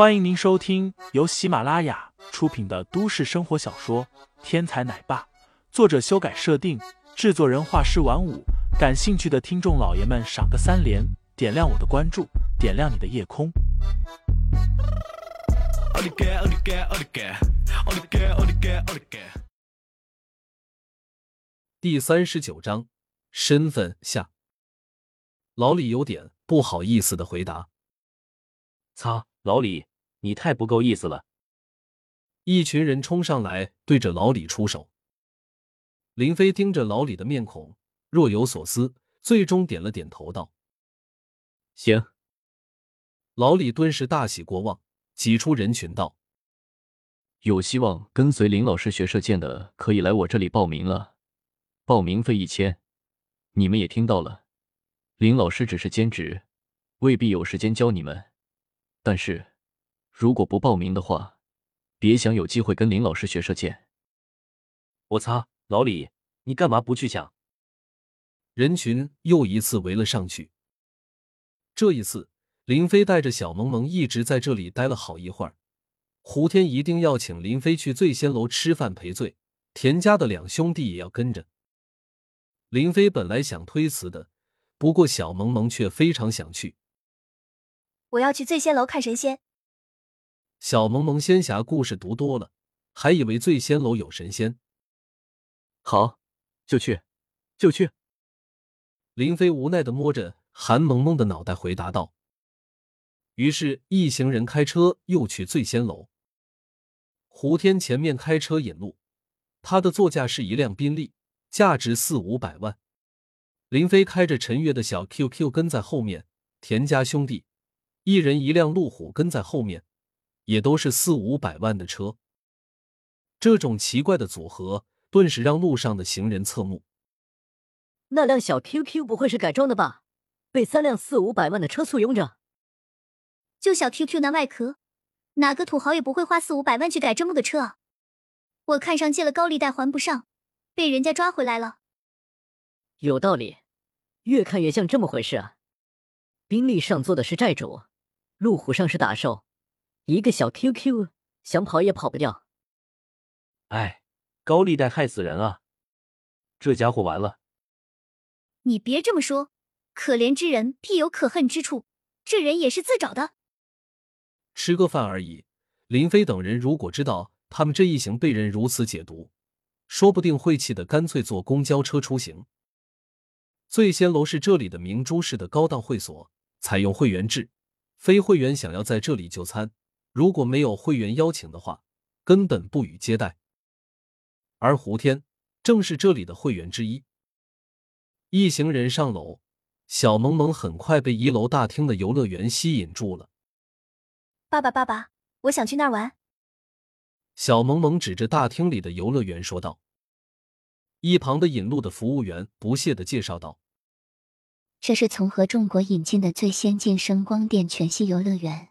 欢迎您收听由喜马拉雅出品的都市生活小说《天才奶爸》，作者修改设定，制作人画师晚舞。感兴趣的听众老爷们，赏个三连，点亮我的关注，点亮你的夜空。第三十九章，身份下。老李有点不好意思的回答：“擦，老李，你太不够意思了。”一群人冲上来，对着老李出手。林飞盯着老李的面孔，若有所思，最终点了点头，道：“行。”老李顿时大喜过望，挤出人群道：“有希望跟随林老师学射箭的，可以来我这里报名了。报名费一千。你们也听到了，林老师只是兼职，未必有时间教你们。但是，如果不报名的话，别想有机会跟林老师学射箭。”我擦，老李，你干嘛不去抢？人群又一次围了上去。这一次，林飞带着小萌萌一直在这里待了好一会儿。胡天一定要请林飞去醉仙楼吃饭赔罪，田家的两兄弟也要跟着。林飞本来想推辞的，不过小萌萌却非常想去。我要去醉仙楼看神仙。小萌萌仙侠故事读多了，还以为醉仙楼有神仙。好，就去，就去。林飞无奈的摸着韩萌萌的脑袋回答道。于是，一行人开车又去醉仙楼。胡天前面开车引路，他的座驾是一辆宾利。价值四五百万，林飞开着陈月的小 QQ 跟在后面，田家兄弟一人一辆路虎跟在后面，也都是四五百万的车。这种奇怪的组合，顿时让路上的行人侧目。那辆小 QQ 不会是改装的吧？被三辆四五百万的车簇拥着。就小 QQ 那外壳，哪个土豪也不会花四五百万去改这么个车啊！我看上借了高利贷还不上。被人家抓回来了，有道理，越看越像这么回事啊！宾利上坐的是债主，路虎上是打手，一个小 QQ 想跑也跑不掉。哎，高利贷害死人啊！这家伙完了！你别这么说，可怜之人必有可恨之处，这人也是自找的。吃个饭而已，林飞等人如果知道他们这一行被人如此解读。说不定会气得干脆坐公交车出行。醉仙楼是这里的明珠市的高档会所，采用会员制，非会员想要在这里就餐，如果没有会员邀请的话，根本不予接待。而胡天正是这里的会员之一。一行人上楼，小萌萌很快被一楼大厅的游乐园吸引住了。爸爸，爸爸，我想去那儿玩。小萌萌指着大厅里的游乐园说道。一旁的引路的服务员不屑的介绍道：“这是从合众国引进的最先进声光电全息游乐园，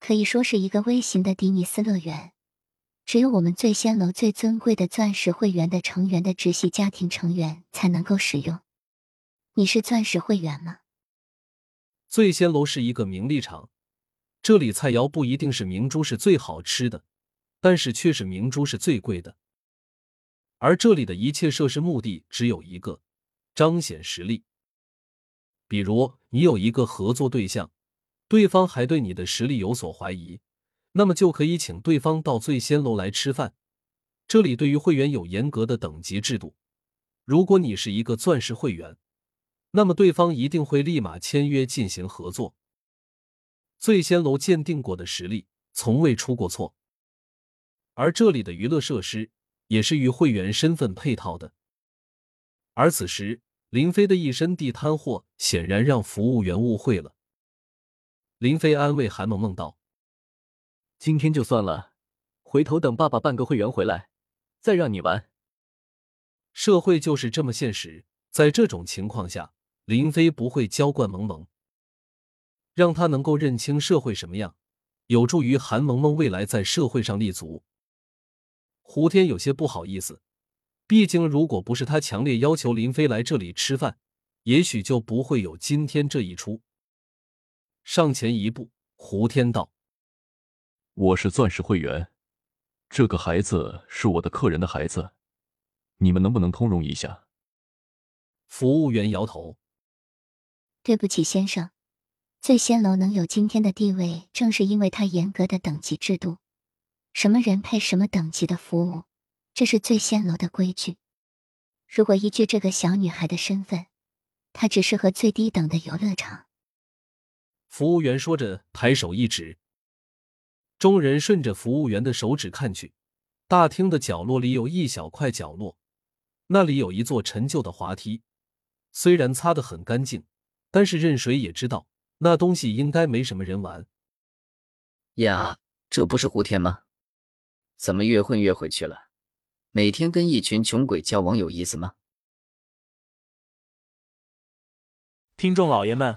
可以说是一个微型的迪尼斯乐园。只有我们醉仙楼最尊贵的钻石会员的成员的直系家庭成员才能够使用。你是钻石会员吗？”醉仙楼是一个名利场，这里菜肴不一定是明珠是最好吃的。但是却是明珠是最贵的，而这里的一切设施目的只有一个：彰显实力。比如你有一个合作对象，对方还对你的实力有所怀疑，那么就可以请对方到醉仙楼来吃饭。这里对于会员有严格的等级制度，如果你是一个钻石会员，那么对方一定会立马签约进行合作。醉仙楼鉴定过的实力从未出过错。而这里的娱乐设施也是与会员身份配套的。而此时，林飞的一身地摊货显然让服务员误会了。林飞安慰韩萌萌道：“今天就算了，回头等爸爸办个会员回来，再让你玩。”社会就是这么现实，在这种情况下，林飞不会娇惯萌萌，让他能够认清社会什么样，有助于韩萌萌未来在社会上立足。胡天有些不好意思，毕竟如果不是他强烈要求林飞来这里吃饭，也许就不会有今天这一出。上前一步，胡天道：“我是钻石会员，这个孩子是我的客人的孩子，你们能不能通融一下？服务员摇头：“对不起，先生，醉仙楼能有今天的地位，正是因为它严格的等级制度，什么人配什么等级的服务，这是醉仙楼的规矩。如果依据这个小女孩的身份，她只适合最低等的游乐场。”服务员说着，抬手一指。众人顺着服务员的手指看去，大厅的角落里有一小块角落，那里有一座陈旧的滑梯。虽然擦得很干净，但是任谁也知道那东西应该没什么人玩。呀，这不是胡天吗？怎么越混越回去了？每天跟一群穷鬼交往有意思吗？听众老爷们，